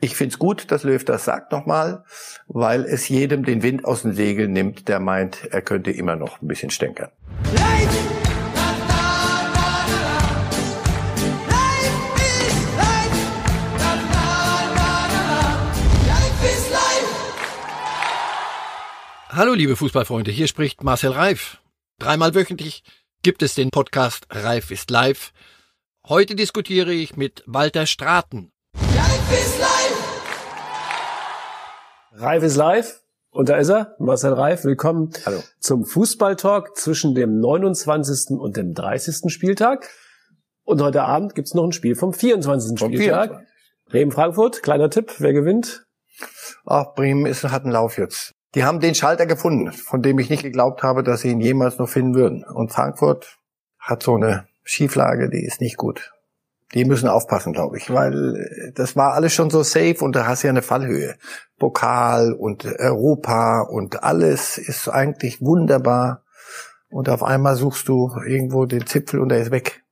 Ich find's gut, dass Löw das sagt nochmal, weil es jedem den Wind aus den Segeln nimmt, der meint, er könnte immer noch ein bisschen stänkern. Hallo liebe Fußballfreunde, hier spricht Marcel Reif. Dreimal wöchentlich gibt es den Podcast Reif ist live. Heute diskutiere ich mit Walter Straten. Reif ist live! Reif ist live. Und da ist er, Marcel Reif. Willkommen Hallo. zum Fußballtalk zwischen dem 29. und dem 30. Spieltag. Und heute Abend gibt's noch ein Spiel vom 24. Vom Spieltag. 24. Bremen-Frankfurt, kleiner Tipp, wer gewinnt? Ach, Bremen ist, hat einen Lauf jetzt. Die haben den Schalter gefunden, von dem ich nicht geglaubt habe, dass sie ihn jemals noch finden würden. Und Frankfurt hat so eine Schieflage, die ist nicht gut. Die müssen aufpassen, glaube ich, weil das war alles schon so safe und da hast du ja eine Fallhöhe. Pokal und Europa und alles ist eigentlich wunderbar. Und auf einmal suchst du irgendwo den Zipfel und er ist weg.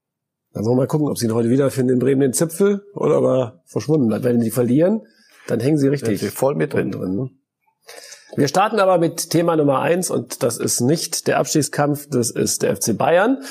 Dann wollen wir mal gucken, ob sie ihn heute wiederfinden in Bremen den Zipfel oder ob er verschwunden hat. Wenn sie verlieren, dann hängen sie richtig. Sie voll mit drin. drin ne? Wir starten aber mit Thema Nummer eins und das ist nicht der Abstiegskampf, das ist der FC Bayern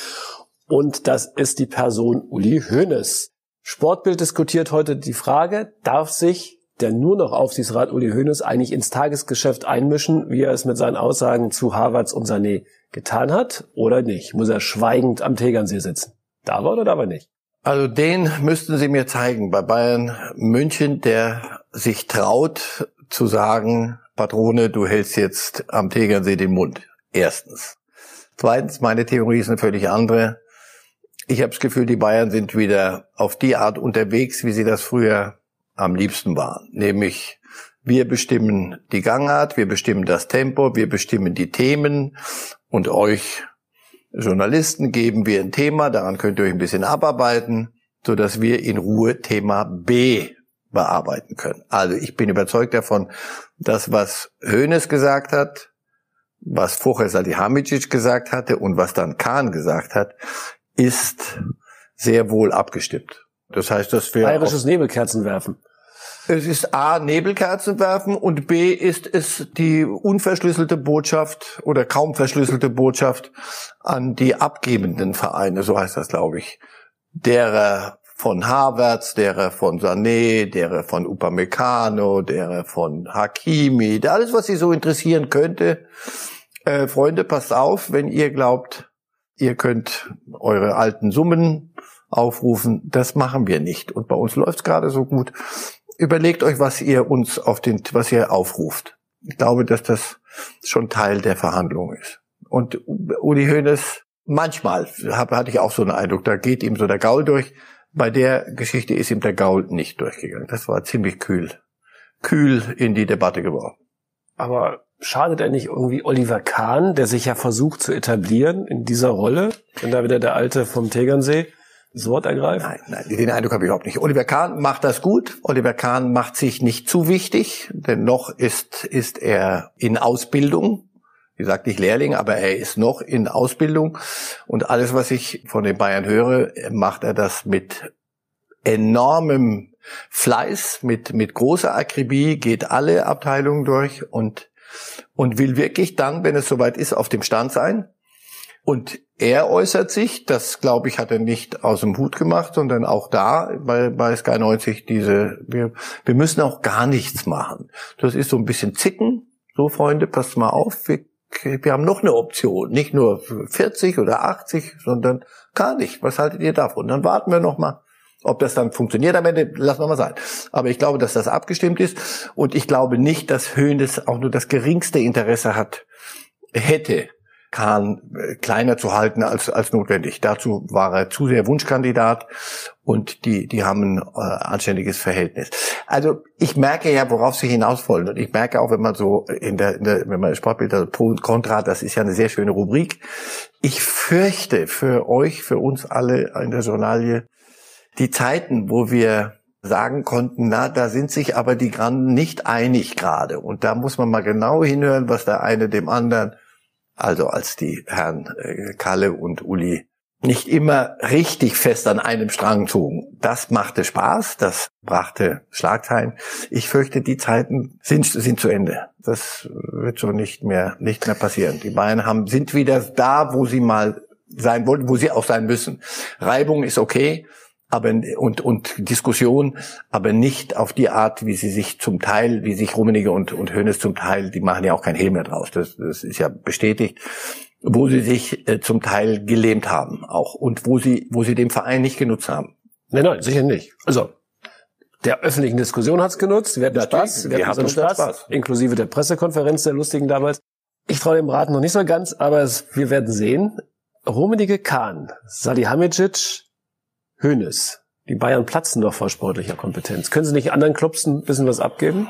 und das ist die Person Uli Hoeneß. Sportbild diskutiert heute die Frage, darf sich der nur noch Aufsichtsrat Uli Hoeneß eigentlich ins Tagesgeschäft einmischen, wie er es mit seinen Aussagen zu Harvards und Sané getan hat, oder nicht? Muss er schweigend am Tegernsee sitzen? Darf er oder darf er nicht? Also den müssten Sie mir zeigen bei Bayern München, der sich traut zu sagen, Patrone, du hältst jetzt am Tegernsee den Mund. Erstens. Zweitens, meine Theorie ist eine völlig andere. Ich habe das Gefühl, die Bayern sind wieder auf die Art unterwegs, wie sie das früher am liebsten waren. Nämlich, wir bestimmen die Gangart, wir bestimmen das Tempo, wir bestimmen die Themen und euch Journalisten geben wir ein Thema, daran könnt ihr euch ein bisschen abarbeiten, so dass wir in Ruhe Thema B bearbeiten können. Also ich bin überzeugt davon, dass was Hoeneß gesagt hat, was vorher Salihamidzic gesagt hatte und was dann Kahn gesagt hat, ist sehr wohl abgestimmt. Das heißt, dass wir bayerisches Nebelkerzen werfen. Es ist A, Nebelkerzen werfen und B ist es die unverschlüsselte Botschaft oder kaum verschlüsselte Botschaft an die abgebenden Vereine, so heißt das, glaube ich, derer von Havertz, derer von Sané, derer von Upamecano, derer von Hakimi, alles, was sie so interessieren könnte. Äh, Freunde, passt auf, wenn ihr glaubt, ihr könnt eure alten Summen aufrufen. Das machen wir nicht. Und bei uns läuft's gerade so gut. Überlegt euch, was ihr uns auf den, was ihr aufruft. Ich glaube, dass das schon Teil der Verhandlung ist. Und Uli Hoeneß, manchmal hatte ich auch so einen Eindruck, da geht ihm so der Gaul durch. Bei der Geschichte ist ihm der Gaul nicht durchgegangen. Das war ziemlich kühl, kühl in die Debatte geworden. Aber schadet er nicht irgendwie Oliver Kahn, der sich ja versucht zu etablieren in dieser Rolle, wenn da wieder der Alte vom Tegernsee das Wort ergreift? Nein, nein, den Eindruck habe ich überhaupt nicht. Oliver Kahn macht das gut. Oliver Kahn macht sich nicht zu wichtig, denn noch ist, ist er in Ausbildung. Wie gesagt, nicht Lehrling, aber er ist noch in Ausbildung. Und alles, was ich von den Bayern höre, macht er das mit enormem Fleiß, mit, mit großer Akribie, geht alle Abteilungen durch und und will wirklich dann, wenn es soweit ist, auf dem Stand sein. Und er äußert sich, das glaube ich, hat er nicht aus dem Hut gemacht, sondern auch da bei, bei Sky 90 diese, wir, wir müssen auch gar nichts machen. Das ist so ein bisschen zicken. So, Freunde, passt mal auf, wir, wir haben noch eine Option. Nicht nur 40 oder 80, sondern gar nicht. Was haltet ihr davon? Dann warten wir noch mal. Ob das dann funktioniert am Ende, lassen wir mal sein. Aber ich glaube, dass das abgestimmt ist. Und ich glaube nicht, dass Höhnes auch nur das geringste Interesse hat, hätte, Kahn äh, kleiner zu halten als, als notwendig. Dazu war er zu sehr Wunschkandidat und die, die haben ein äh, anständiges Verhältnis. Also ich merke ja, worauf sie hinaus wollen. Und ich merke auch, wenn man so in der, in der wenn man Sportbilder Pro und Contra, das ist ja eine sehr schöne Rubrik. Ich fürchte für euch, für uns alle in der Journalie, die Zeiten, wo wir sagen konnten, na, da sind sich aber die Granden nicht einig gerade. Und da muss man mal genau hinhören, was der eine dem anderen, also als die Herren äh, Kalle und Uli nicht immer richtig fest an einem Strang zogen. Das machte Spaß, das brachte Schlagzeilen. Ich fürchte, die Zeiten sind, sind zu Ende. Das wird so nicht mehr, nicht mehr passieren. Die Bayern haben, sind wieder da, wo sie mal sein wollten, wo sie auch sein müssen. Reibung ist okay, aber und und Diskussion, aber nicht auf die Art, wie sie sich zum Teil, wie sich Rummenigge und und Hönes zum Teil, die machen ja auch kein Hehl mehr draus. Das, das ist ja bestätigt wo sie sich äh, zum Teil gelähmt haben auch und wo sie, wo sie den Verein nicht genutzt haben. Nein, nein, sicher nicht. Also der öffentlichen Diskussion hat's genutzt. Wir hatten Natürlich, Spaß, wir, wir hatten Spaß, Spaß, inklusive der Pressekonferenz der lustigen damals. Ich traue dem Rat noch nicht so ganz, aber es, wir werden sehen. Rummenigge Kahn, Salihamidzic, Hönes. Die Bayern platzen doch vor sportlicher Kompetenz. Können Sie nicht anderen Clubs ein bisschen was abgeben?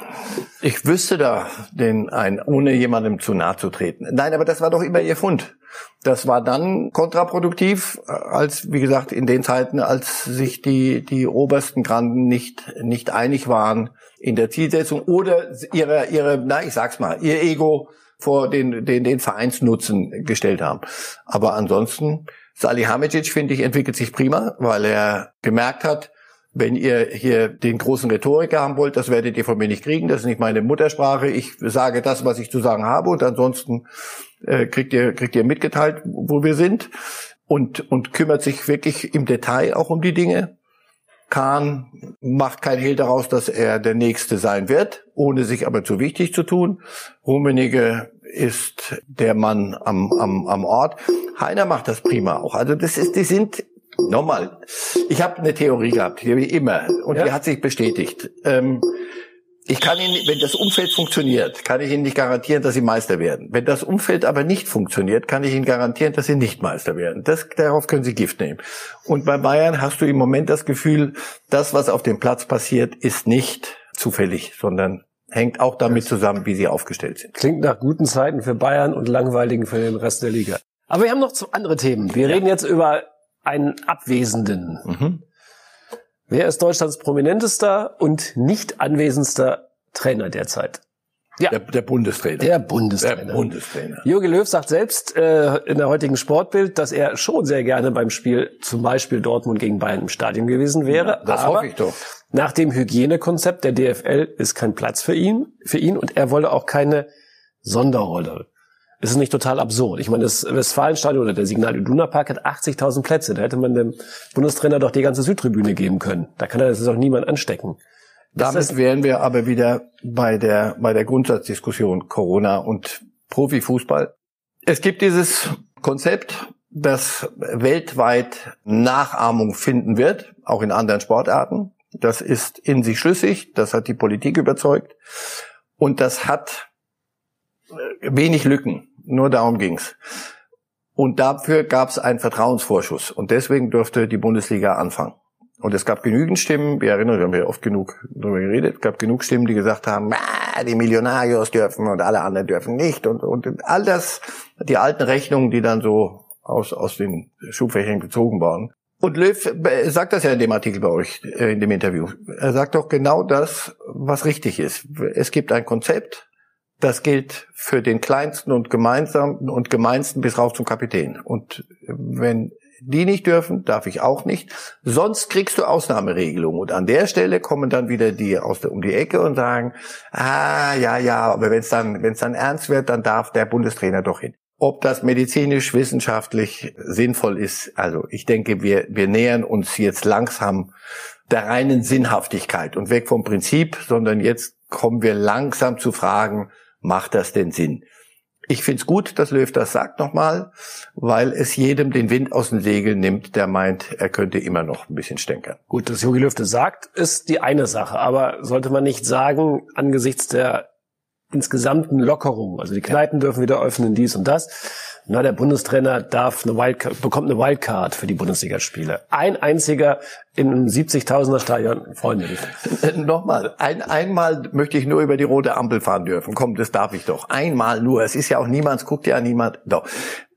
Ich wüsste da den ein, ohne jemandem zu nahe zu treten. Nein, aber das war doch immer Ihr Fund. Das war dann kontraproduktiv, als, wie gesagt, in den Zeiten, als sich die, die obersten Granden nicht, nicht einig waren in der Zielsetzung oder ihre, ihre, na, ich sag's mal, ihr Ego vor den, den, den Vereinsnutzen gestellt haben. Aber ansonsten, Salihamidzic, finde ich, entwickelt sich prima, weil er gemerkt hat, wenn ihr hier den großen Rhetoriker haben wollt, das werdet ihr von mir nicht kriegen. Das ist nicht meine Muttersprache. Ich sage das, was ich zu sagen habe und ansonsten äh, kriegt ihr kriegt ihr mitgeteilt, wo wir sind und und kümmert sich wirklich im Detail auch um die Dinge. Kahn macht kein Hehl daraus, dass er der Nächste sein wird, ohne sich aber zu wichtig zu tun. Rummenigge ist der Mann am, am, am Ort. Heiner macht das prima auch. Also das ist, die sind nochmal. Ich habe eine Theorie gehabt, wie immer, und ja. die hat sich bestätigt. Ähm, ich kann Ihnen, wenn das Umfeld funktioniert, kann ich Ihnen nicht garantieren, dass Sie Meister werden. Wenn das Umfeld aber nicht funktioniert, kann ich Ihnen garantieren, dass Sie nicht Meister werden. Das, darauf können Sie Gift nehmen. Und bei Bayern hast du im Moment das Gefühl, das, was auf dem Platz passiert, ist nicht zufällig, sondern hängt auch damit zusammen, wie sie aufgestellt sind. Klingt nach guten Zeiten für Bayern und langweiligen für den Rest der Liga. Aber wir haben noch andere Themen. Wir ja. reden jetzt über einen Abwesenden. Mhm. Wer ist Deutschlands prominentester und nicht anwesendster Trainer derzeit? Ja. Der, der Bundestrainer. Der Bundestrainer. Der Bundestrainer. Jogi Löw sagt selbst äh, in der heutigen Sportbild, dass er schon sehr gerne beim Spiel zum Beispiel Dortmund gegen Bayern im Stadion gewesen wäre. Ja, das hoffe ich doch. Nach dem Hygienekonzept der DFL ist kein Platz für ihn, für ihn und er wolle auch keine Sonderrolle. Ist es nicht total absurd? Ich meine, das Westfalenstadion oder der Signal Iduna Park hat 80.000 Plätze. Da hätte man dem Bundestrainer doch die ganze Südtribüne geben können. Da kann er das auch niemand anstecken. Das Damit wären wir aber wieder bei der, bei der Grundsatzdiskussion Corona und Profifußball. Es gibt dieses Konzept, das weltweit Nachahmung finden wird, auch in anderen Sportarten. Das ist in sich schlüssig, das hat die Politik überzeugt und das hat äh, wenig Lücken. Nur darum ging's. Und dafür gab es einen Vertrauensvorschuss und deswegen durfte die Bundesliga anfangen. Und es gab genügend Stimmen, wir erinnern, wir haben ja oft genug darüber geredet, es gab genug Stimmen, die gesagt haben, ah, die Millionarios dürfen und alle anderen dürfen nicht und, und all das, die alten Rechnungen, die dann so aus, aus den Schubfächern gezogen waren. Und Löw sagt das ja in dem Artikel bei euch, äh, in dem Interview. Er sagt doch genau das, was richtig ist. Es gibt ein Konzept, das gilt für den kleinsten und gemeinsamsten und gemeinsten bis rauf zum Kapitän. Und wenn die nicht dürfen, darf ich auch nicht. Sonst kriegst du Ausnahmeregelungen. Und an der Stelle kommen dann wieder die aus der um die Ecke und sagen, ah, ja, ja, aber wenn es dann, wenn es dann ernst wird, dann darf der Bundestrainer doch hin. Ob das medizinisch, wissenschaftlich sinnvoll ist, also ich denke, wir, wir nähern uns jetzt langsam der reinen Sinnhaftigkeit und weg vom Prinzip, sondern jetzt kommen wir langsam zu fragen, macht das denn Sinn? Ich finde es gut, dass Löw das sagt nochmal, weil es jedem den Wind aus den Segeln nimmt, der meint, er könnte immer noch ein bisschen stänkern. Gut, dass Jogi Löw das sagt, ist die eine Sache. Aber sollte man nicht sagen, angesichts der insgesamten Lockerung, also die Kneipen dürfen wieder öffnen, dies und das, na, der Bundestrainer darf eine Wildcard, bekommt eine Wildcard für die Bundesligaspiele. Ein einziger in einem 70.000er Stadion, Freunde. Äh, nochmal, ein, einmal möchte ich nur über die rote Ampel fahren dürfen. Komm, das darf ich doch. Einmal nur. Es ist ja auch niemand, es guckt ja niemand. Doch.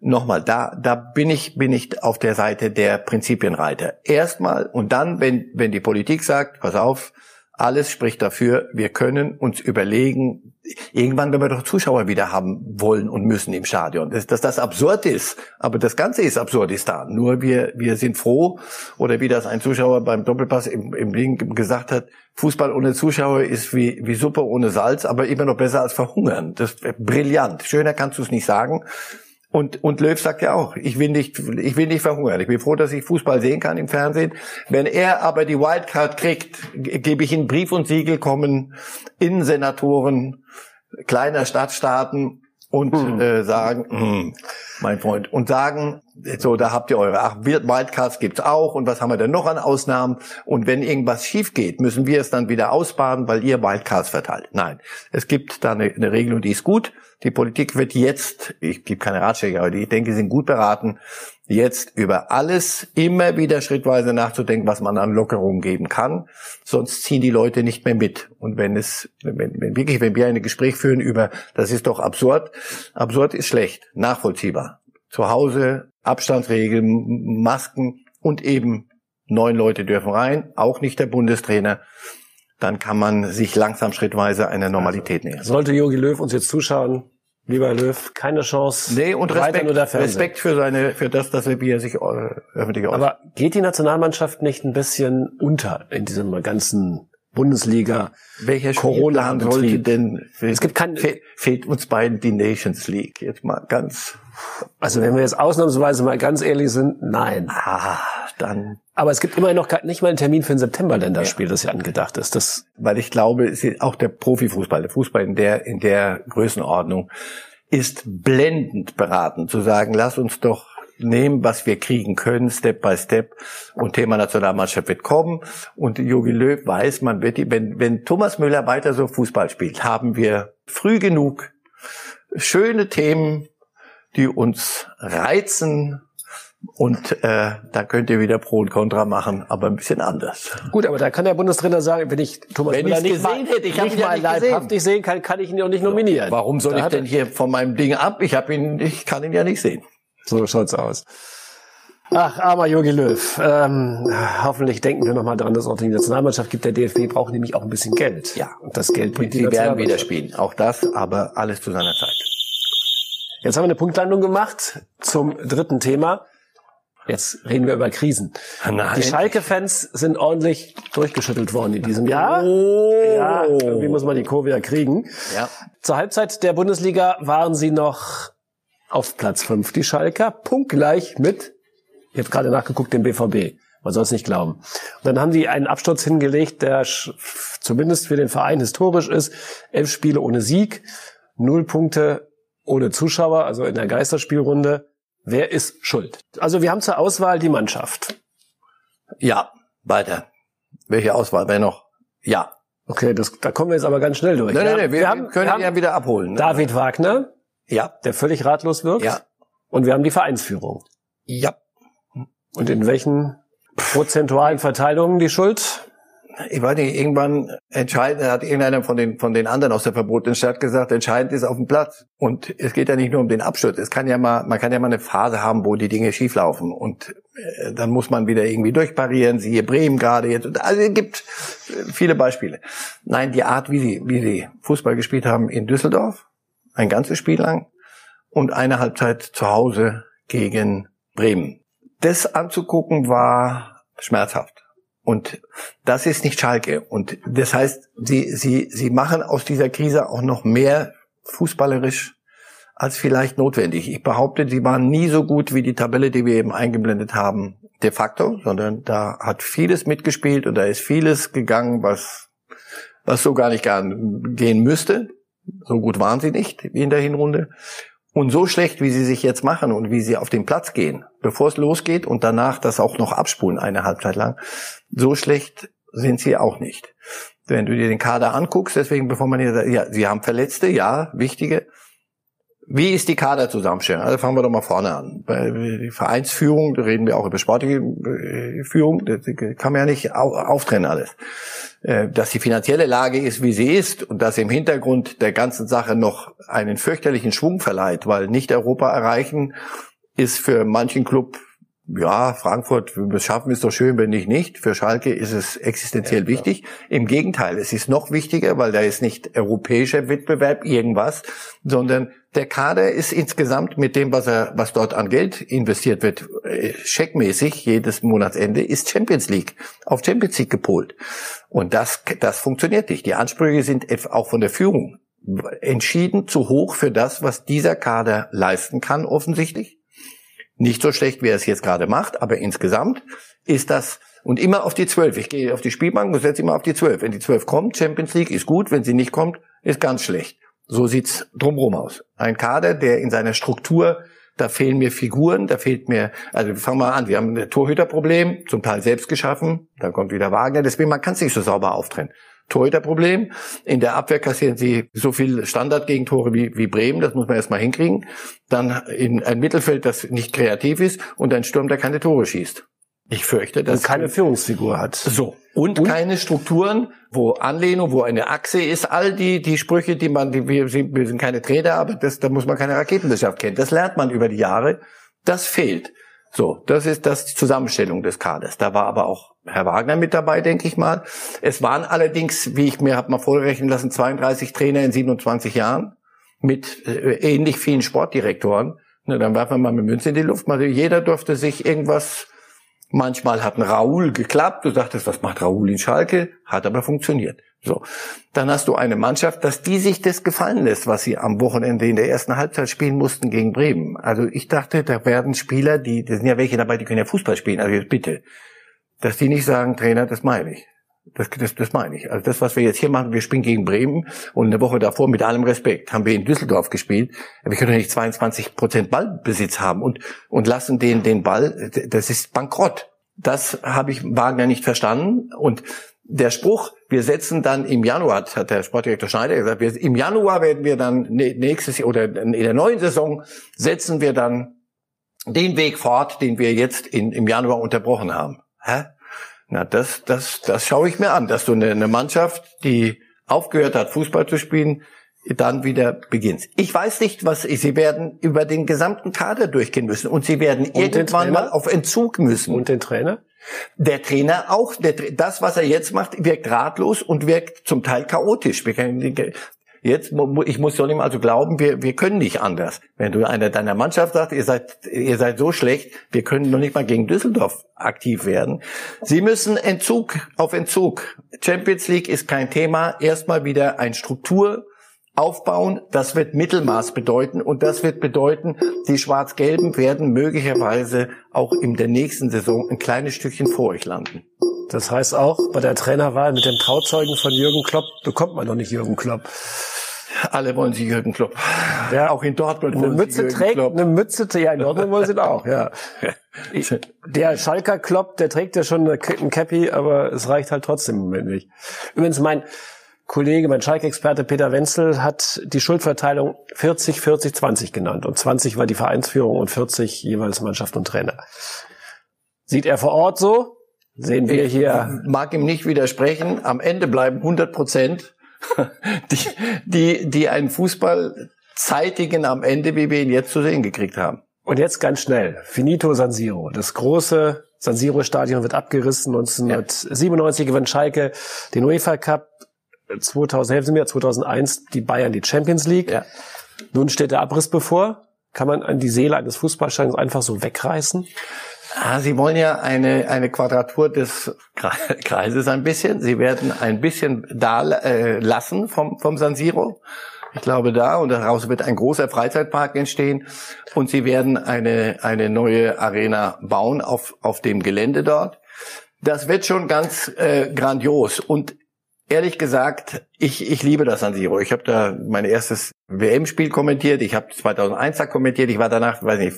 Nochmal, da, da bin ich, bin ich auf der Seite der Prinzipienreiter. Erstmal und dann, wenn, wenn die Politik sagt, pass auf, Alles spricht dafür, wir können uns überlegen, irgendwann werden wir doch Zuschauer wieder haben wollen und müssen im Stadion. Dass, dass das absurd ist, aber das Ganze ist Absurdistan. Nur wir, wir sind froh, oder wie das ein Zuschauer beim Doppelpass im, im Link gesagt hat, Fußball ohne Zuschauer ist wie, wie Suppe ohne Salz, aber immer noch besser als verhungern. Das ist brillant. Schöner kannst du es nicht sagen. Und, und Löw sagt ja auch, ich will nicht, ich will nicht verhungern. Ich bin froh, dass ich Fußball sehen kann im Fernsehen. Wenn er aber die Wildcard kriegt, gebe ich ihm Brief und Siegel, kommen Innensenatoren kleiner Stadtstaaten und hm. äh, sagen, hm, mein Freund, und sagen, so, da habt ihr eure, ach, Wildcards gibt's auch, und was haben wir denn noch an Ausnahmen? Und wenn irgendwas schief geht, müssen wir es dann wieder ausbaden, weil ihr Wildcards verteilt. Nein, es gibt da eine, eine Regelung, die ist gut. Die Politik wird jetzt, ich gebe keine Ratschläge, aber ich denke, sie sind gut beraten, jetzt über alles immer wieder schrittweise nachzudenken, was man an Lockerungen geben kann. Sonst ziehen die Leute nicht mehr mit. Und wenn es, wenn, wenn wirklich, wenn wir ein Gespräch führen über, das ist doch absurd, absurd ist schlecht, nachvollziehbar. Zu Hause Abstandsregeln, Masken und eben neun Leute dürfen rein, auch nicht der Bundestrainer dann kann man sich langsam schrittweise einer Normalität nähern. Sollte Jogi Löw uns jetzt zuschauen, lieber Löw, keine Chance. Nee, und Respekt, Respekt für seine, für das, dass er, wie er sich äh, öffentlich äußert. Aber geht die Nationalmannschaft nicht ein bisschen unter in diesem ganzen Bundesliga. Welcher Corona sollte denn? Es gibt kein fe fehlt uns beiden die Nations League jetzt mal ganz. Also wenn wir jetzt ausnahmsweise mal ganz ehrlich sind, nein. Ah, dann. Aber es gibt immerhin noch nicht mal einen Termin für ein September-Länderspiel, ja. das ja angedacht ist. Das weil ich glaube, auch der Profifußball, der Fußball in der in der Größenordnung ist blendend beraten zu sagen, lass uns doch nehmen, was wir kriegen können, Step by Step. Und Thema Nationalmannschaft wird kommen. Und Jogi Löw weiß, man wird, wenn, wenn Thomas Müller weiter so Fußball spielt, haben wir früh genug schöne Themen, die uns reizen, und äh, da könnt ihr wieder Pro und Contra machen, aber ein bisschen anders. Gut, aber da kann der Bundestrainer sagen, wenn ich Thomas wenn Müller nicht mal, hätte, ich nicht mal ja leibhaftig sehen kann, kann ich ihn auch nicht nominieren. Warum soll da ich denn hier von meinem Ding ab? Ich habe ihn, ich kann ihn ja nicht sehen. So schaut's aus. Ach, armer Jogi Löw. Ähm, hoffentlich denken wir nochmal dran, dass es auch die Nationalmannschaft gibt. Der DFB braucht nämlich auch ein bisschen Geld. Ja. Und das Geld bringt die, die werden wieder spielen. Auch das, aber alles zu seiner Zeit. Jetzt haben wir eine Punktlandung gemacht zum dritten Thema. Jetzt reden wir über Krisen. Nein. Die Schalke-Fans sind ordentlich durchgeschüttelt worden in diesem Jahr. Oh. Ja, irgendwie muss man die Kurve ja kriegen. Ja. Zur Halbzeit der Bundesliga waren sie noch auf Platz 5 die Schalker, punktgleich mit, ich habe gerade nachgeguckt, dem BVB. Man soll es nicht glauben. Und dann haben die einen Absturz hingelegt, der zumindest für den Verein historisch ist. Elf Spiele ohne Sieg, null Punkte ohne Zuschauer, also in der Geisterspielrunde. Wer ist schuld? Also wir haben zur Auswahl die Mannschaft. Ja, weiter. Welche Auswahl wäre noch? Ja. Okay, das, da kommen wir jetzt aber ganz schnell durch. Nein, nein, nein, wir, wir haben, können wir haben ja wieder abholen. Ne? David Wagner, ja. Der völlig ratlos wirkt. Ja. Und wir haben die Vereinsführung. Ja. Und in welchen prozentualen Verteilungen die Schuld? Ich weiß nicht, irgendwann entscheidend hat irgendeiner von den, von den anderen aus der verbotenen Stadt gesagt, entscheidend ist auf dem Platz. Und es geht ja nicht nur um den Absturz. Es kann ja mal, man kann ja mal eine Phase haben, wo die Dinge schieflaufen. Und äh, dann muss man wieder irgendwie durchparieren, siehe Bremen gerade jetzt. Also es gibt viele Beispiele. Nein, die Art, wie sie, wie sie Fußball gespielt haben in Düsseldorf, ein ganzes Spiel lang und eine Halbzeit zu Hause gegen Bremen. Das anzugucken war schmerzhaft. Und das ist nicht Schalke. Und das heißt, sie, sie, sie machen aus dieser Krise auch noch mehr fußballerisch als vielleicht notwendig. Ich behaupte, sie waren nie so gut wie die Tabelle, die wir eben eingeblendet haben, de facto, sondern da hat vieles mitgespielt und da ist vieles gegangen, was, was so gar nicht gehen müsste. So gut waren sie nicht in der Hinrunde. Und so schlecht, wie sie sich jetzt machen und wie sie auf den Platz gehen, bevor es losgeht und danach das auch noch abspulen eine Halbzeit lang, so schlecht sind sie auch nicht. Wenn du dir den Kader anguckst, deswegen bevor man hier sagt, ja, sie haben Verletzte, ja, wichtige, wie ist die Kaderzusammenstellung? Also fangen wir doch mal vorne an. Bei die Vereinsführung, da reden wir auch über sportliche äh, Führung, das kann man ja nicht auftrennen alles. Äh, dass die finanzielle Lage ist, wie sie ist und dass im Hintergrund der ganzen Sache noch einen fürchterlichen Schwung verleiht, weil nicht Europa erreichen ist für manchen Club ja, Frankfurt, wenn wir es schaffen, ist doch schön, wenn nicht nicht. Für Schalke ist es existenziell ja, wichtig. Im Gegenteil, es ist noch wichtiger, weil da ist nicht europäischer Wettbewerb irgendwas, sondern der Kader ist insgesamt mit dem, was er, was dort an Geld investiert wird, äh, checkmäßig jedes Monatsende, ist Champions League, auf Champions League gepolt. Und das, das funktioniert nicht. Die Ansprüche sind auch von der Führung entschieden zu hoch für das, was dieser Kader leisten kann, offensichtlich. Nicht so schlecht, wie er es jetzt gerade macht, aber insgesamt ist das und immer auf die zwölf. Ich gehe auf die Spielbank und setze immer auf die zwölf. Wenn die zwölf kommt, Champions League ist gut. Wenn sie nicht kommt, ist ganz schlecht. So sieht's drumherum aus. Ein Kader, der in seiner Struktur, da fehlen mir Figuren, da fehlt mir, also fangen wir an, wir haben ein Torhüterproblem, zum Teil selbst geschaffen, dann kommt wieder Wagner, deswegen man kann es nicht so sauber auftrennen. Torhüterproblem. In der Abwehr kassieren sie so viel Standardgegentore wie, wie Bremen, das muss man erstmal hinkriegen. Dann in ein Mittelfeld, das nicht kreativ ist und ein Sturm, der keine Tore schießt. Ich fürchte, dass und keine Führungsfigur hat. So und, und, keine Strukturen, wo Anlehnung, wo eine Achse ist. All die die Sprüche, die man, die, wir, sind, wir sind keine Trainer, aber das, da muss man keine Raketenwissenschaft kennen. Das lernt man über die Jahre. Das fehlt. So, das ist das die Zusammenstellung des Kaders. Da war aber auch Herr Wagner mit dabei, denke ich mal. Es waren allerdings, wie ich mir habe mal vorrechnen lassen, 32 Trainer in 27 Jahren mit äh, ähnlich vielen Sportdirektoren. Na, dann werfen wir mal mit Münze in die Luft. Also jeder durfte sich irgendwas Manchmal hat ein Raoul geklappt. Du sagtest, was macht Raoul in Schalke? Hat aber funktioniert. So. Dann hast du eine Mannschaft, dass die sich das gefallen lässt, was sie am Wochenende in der ersten Halbzeit spielen mussten gegen Bremen. Also ich dachte, da werden Spieler, die, da sind ja welche dabei, die können ja Fußball spielen. Also bitte. Dass die nicht sagen, Trainer, das meine ich. Das, das, das meine ich. Also das, was wir jetzt hier machen, wir spielen gegen Bremen und eine Woche davor, mit allem Respekt, haben wir in Düsseldorf gespielt. Wir können ja nicht 22 Prozent Ballbesitz haben und, und lassen den, den Ball, das ist bankrott. Das habe ich Wagner nicht verstanden und der Spruch, wir setzen dann im Januar, hat der Sportdirektor Schneider gesagt, wir, im Januar werden wir dann nächstes oder in der neuen Saison setzen wir dann den Weg fort, den wir jetzt in, im Januar unterbrochen haben. Hä? Na, das, das, das schaue ich mir an, dass du eine, eine Mannschaft, die aufgehört hat, Fußball zu spielen, dann wieder beginnt. Ich weiß nicht, was sie werden über den gesamten Kader durchgehen müssen und sie werden und irgendwann mal auf Entzug müssen. Und den Trainer? Der Trainer auch. Der, das, was er jetzt macht, wirkt ratlos und wirkt zum Teil chaotisch. Jetzt, ich muss doch nicht mal so glauben, wir, wir können nicht anders. Wenn du einer deiner Mannschaft sagst, ihr seid, ihr seid so schlecht, wir können noch nicht mal gegen Düsseldorf aktiv werden. Sie müssen Entzug auf Entzug. Champions League ist kein Thema. Erstmal wieder ein Struktur, aufbauen. Das wird Mittelmaß bedeuten und das wird bedeuten, die Schwarz-Gelben werden möglicherweise auch in der nächsten Saison ein kleines Stückchen vor euch landen. Das heißt auch, bei der Trainerwahl mit dem Trauzeugen von Jürgen Klopp bekommt man noch nicht Jürgen Klopp. Alle wollen sie Jürgen Klopp. Ja, auch in Dortmund eine Mütze sie trägt, Klopp. eine Mütze, ja, in Dortmund wollen sie ihn auch, ja. Der Schalker Klopp, der trägt ja schon ein Cappy, aber es reicht halt trotzdem im Moment nicht. Übrigens, mein, Kollege, mein Schalke-Experte Peter Wenzel hat die Schuldverteilung 40, 40, 20 genannt. Und 20 war die Vereinsführung und 40 jeweils Mannschaft und Trainer. Sieht er vor Ort so? Sehen wir hier. Ich mag ihm nicht widersprechen. Am Ende bleiben 100 Prozent, die, die, die einen Fußball zeitigen am Ende, wie wir ihn jetzt zu sehen gekriegt haben. Und jetzt ganz schnell. Finito San Siro. Das große San Siro Stadion wird abgerissen. 1997 ja. gewinnt Schalke den UEFA Cup. 2000, helfen Sie mir, 2001 die Bayern die Champions League. Ja. Nun steht der Abriss bevor. Kann man an die Seele eines Fußballstadions einfach so wegreißen? Ah, Sie wollen ja eine, eine Quadratur des Kreises ein bisschen. Sie werden ein bisschen da äh, lassen vom, vom San Siro. Ich glaube da und daraus wird ein großer Freizeitpark entstehen und Sie werden eine, eine neue Arena bauen auf, auf dem Gelände dort. Das wird schon ganz äh, grandios und Ehrlich gesagt, ich, ich liebe das San Siro. Ich habe da mein erstes WM-Spiel kommentiert, ich habe 2001 da kommentiert, ich war danach, weiß nicht,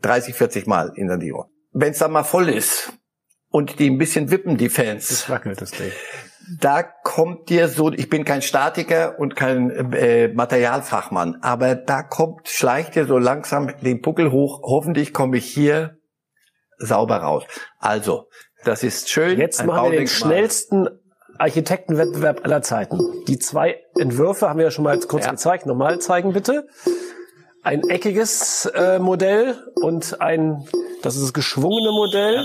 30, 40 Mal in San Siro. Wenn es da mal voll ist und die ein bisschen wippen, die Fans. Das wackelt das Ding. Da kommt dir so, ich bin kein Statiker und kein äh, Materialfachmann, aber da kommt, schleicht dir so langsam den Buckel hoch. Hoffentlich komme ich hier sauber raus. Also, das ist schön. Jetzt machen wir den schnellsten Architektenwettbewerb aller Zeiten. Die zwei Entwürfe haben wir ja schon mal kurz ja. gezeigt. Nochmal zeigen bitte. Ein eckiges äh, Modell und ein Das ist das geschwungene Modell.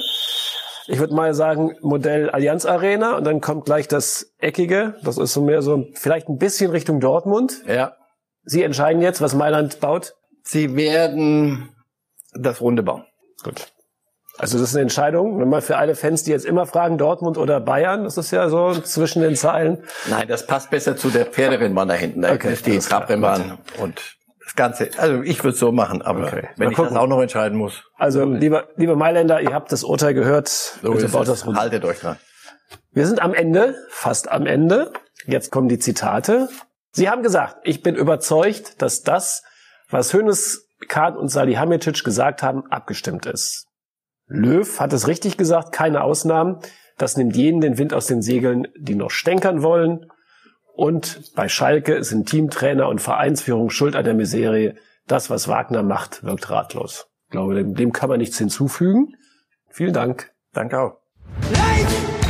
Ich würde mal sagen Modell Allianz Arena und dann kommt gleich das eckige. Das ist so mehr so vielleicht ein bisschen Richtung Dortmund. Ja. Sie entscheiden jetzt, was Mailand baut. Sie werden das Runde bauen. Gut. Also das ist eine Entscheidung. Wenn mal für alle Fans, die jetzt immer fragen, Dortmund oder Bayern, das ist ja so zwischen den Zeilen. Nein, das passt besser zu der Pferderennbahn da hinten. Da Okay, ist die. Trabrennbahn und das Ganze. Also ich würde es so machen, aber Okay. wenn Mal ich das gucken. auch noch entscheiden muss, Also lieber, liebe Mailänder, ihr habt das Urteil gehört. so Bitte baut das runter. Haltet euch dran. Wir sind am Ende, fast am Ende. Jetzt kommen die Zitate. Sie haben gesagt, ich bin überzeugt, dass das, was Hönes, Kahn und Salihamidzic gesagt haben, abgestimmt ist. Löw hat es richtig gesagt, keine Ausnahmen. Das nimmt jeden den Wind aus den Segeln, die noch stänkern wollen. Und bei Schalke sind Teamtrainer und Vereinsführung schuld an der Miserie. Das, was Wagner macht, wirkt ratlos. Ich glaube, dem, dem kann man nichts hinzufügen. Vielen Dank. Danke auch. Life